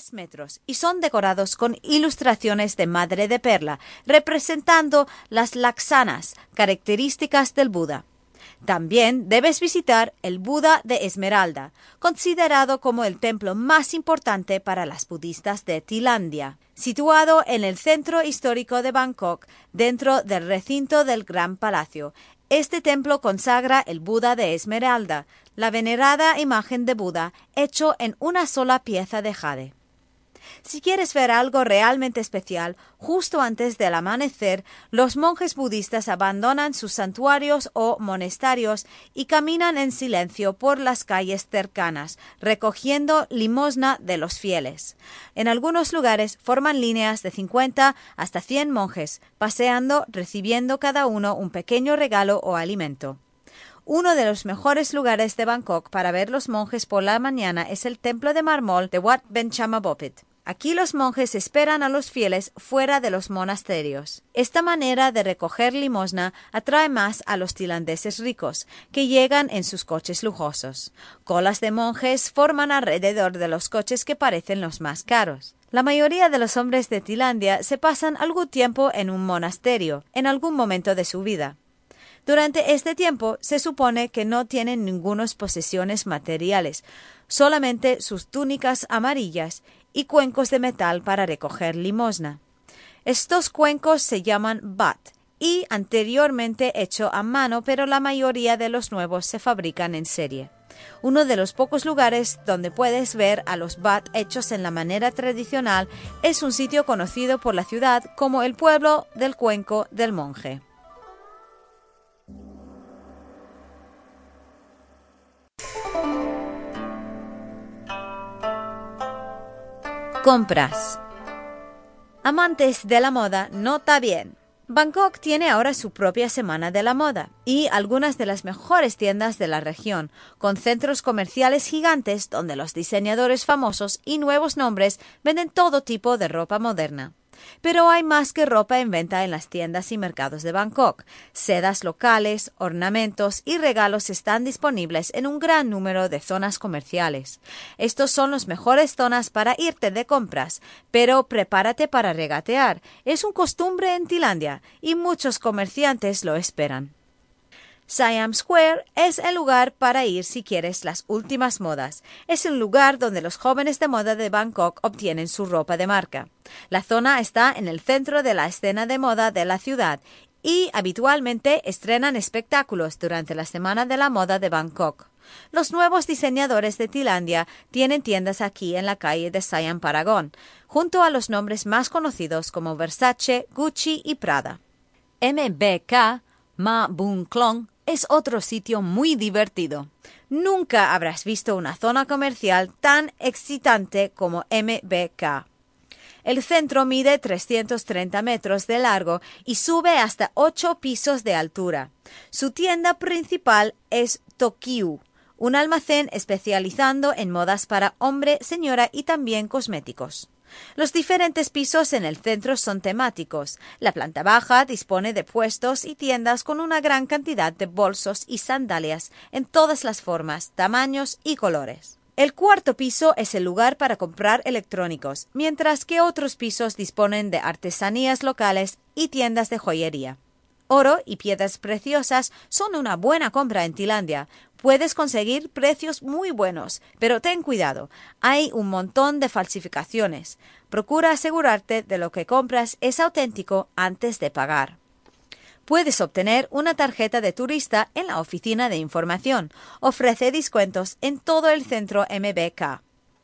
3 metros y son decorados con ilustraciones de madre de perla, representando las laxanas, características del Buda. También debes visitar el Buda de Esmeralda, considerado como el templo más importante para las budistas de Tailandia. Situado en el centro histórico de Bangkok, dentro del recinto del Gran Palacio, este templo consagra el Buda de Esmeralda, la venerada imagen de Buda hecho en una sola pieza de jade. Si quieres ver algo realmente especial, justo antes del amanecer, los monjes budistas abandonan sus santuarios o monasterios y caminan en silencio por las calles cercanas, recogiendo limosna de los fieles. En algunos lugares forman líneas de 50 hasta 100 monjes, paseando, recibiendo cada uno un pequeño regalo o alimento. Uno de los mejores lugares de Bangkok para ver los monjes por la mañana es el templo de mármol de Wat Benchamabopit. Aquí los monjes esperan a los fieles fuera de los monasterios. Esta manera de recoger limosna atrae más a los tilandeses ricos, que llegan en sus coches lujosos. Colas de monjes forman alrededor de los coches que parecen los más caros. La mayoría de los hombres de Tilandia se pasan algún tiempo en un monasterio, en algún momento de su vida. Durante este tiempo se supone que no tienen ningunas posesiones materiales, solamente sus túnicas amarillas y cuencos de metal para recoger limosna. Estos cuencos se llaman bat y anteriormente hecho a mano, pero la mayoría de los nuevos se fabrican en serie. Uno de los pocos lugares donde puedes ver a los bat hechos en la manera tradicional es un sitio conocido por la ciudad como el pueblo del cuenco del monje. Compras. Amantes de la moda, nota bien. Bangkok tiene ahora su propia semana de la moda y algunas de las mejores tiendas de la región, con centros comerciales gigantes donde los diseñadores famosos y nuevos nombres venden todo tipo de ropa moderna. Pero hay más que ropa en venta en las tiendas y mercados de Bangkok. Sedas locales, ornamentos y regalos están disponibles en un gran número de zonas comerciales. Estos son las mejores zonas para irte de compras, pero prepárate para regatear. Es un costumbre en Tailandia y muchos comerciantes lo esperan. Siam Square es el lugar para ir si quieres las últimas modas. Es un lugar donde los jóvenes de moda de Bangkok obtienen su ropa de marca. La zona está en el centro de la escena de moda de la ciudad y habitualmente estrenan espectáculos durante la Semana de la Moda de Bangkok. Los nuevos diseñadores de Tailandia tienen tiendas aquí en la calle de Siam Paragon, junto a los nombres más conocidos como Versace, Gucci y Prada. MBK, Ma Bun Klong es otro sitio muy divertido. Nunca habrás visto una zona comercial tan excitante como MBK. El centro mide 330 metros de largo y sube hasta 8 pisos de altura. Su tienda principal es Tokyu, un almacén especializando en modas para hombre, señora y también cosméticos. Los diferentes pisos en el centro son temáticos. La planta baja dispone de puestos y tiendas con una gran cantidad de bolsos y sandalias en todas las formas, tamaños y colores. El cuarto piso es el lugar para comprar electrónicos, mientras que otros pisos disponen de artesanías locales y tiendas de joyería. Oro y piedras preciosas son una buena compra en Tailandia, puedes conseguir precios muy buenos, pero ten cuidado, hay un montón de falsificaciones. Procura asegurarte de lo que compras es auténtico antes de pagar. Puedes obtener una tarjeta de turista en la oficina de información. Ofrece descuentos en todo el centro MBK.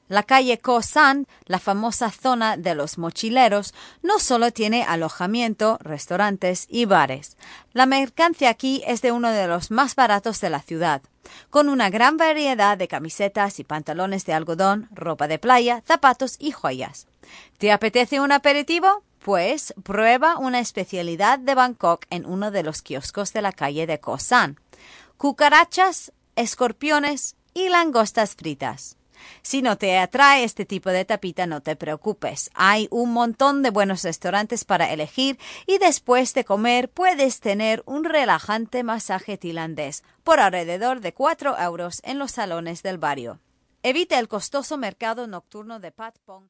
La calle Koh-san, la famosa zona de los mochileros, no solo tiene alojamiento, restaurantes y bares. La mercancía aquí es de uno de los más baratos de la ciudad, con una gran variedad de camisetas y pantalones de algodón, ropa de playa, zapatos y joyas. ¿Te apetece un aperitivo? Pues prueba una especialidad de Bangkok en uno de los kioscos de la calle de Koh-san. Cucarachas, escorpiones y langostas fritas. Si no te atrae este tipo de tapita, no te preocupes. Hay un montón de buenos restaurantes para elegir y después de comer puedes tener un relajante masaje tailandés por alrededor de 4 euros en los salones del barrio. Evita el costoso mercado nocturno de Pat Pong.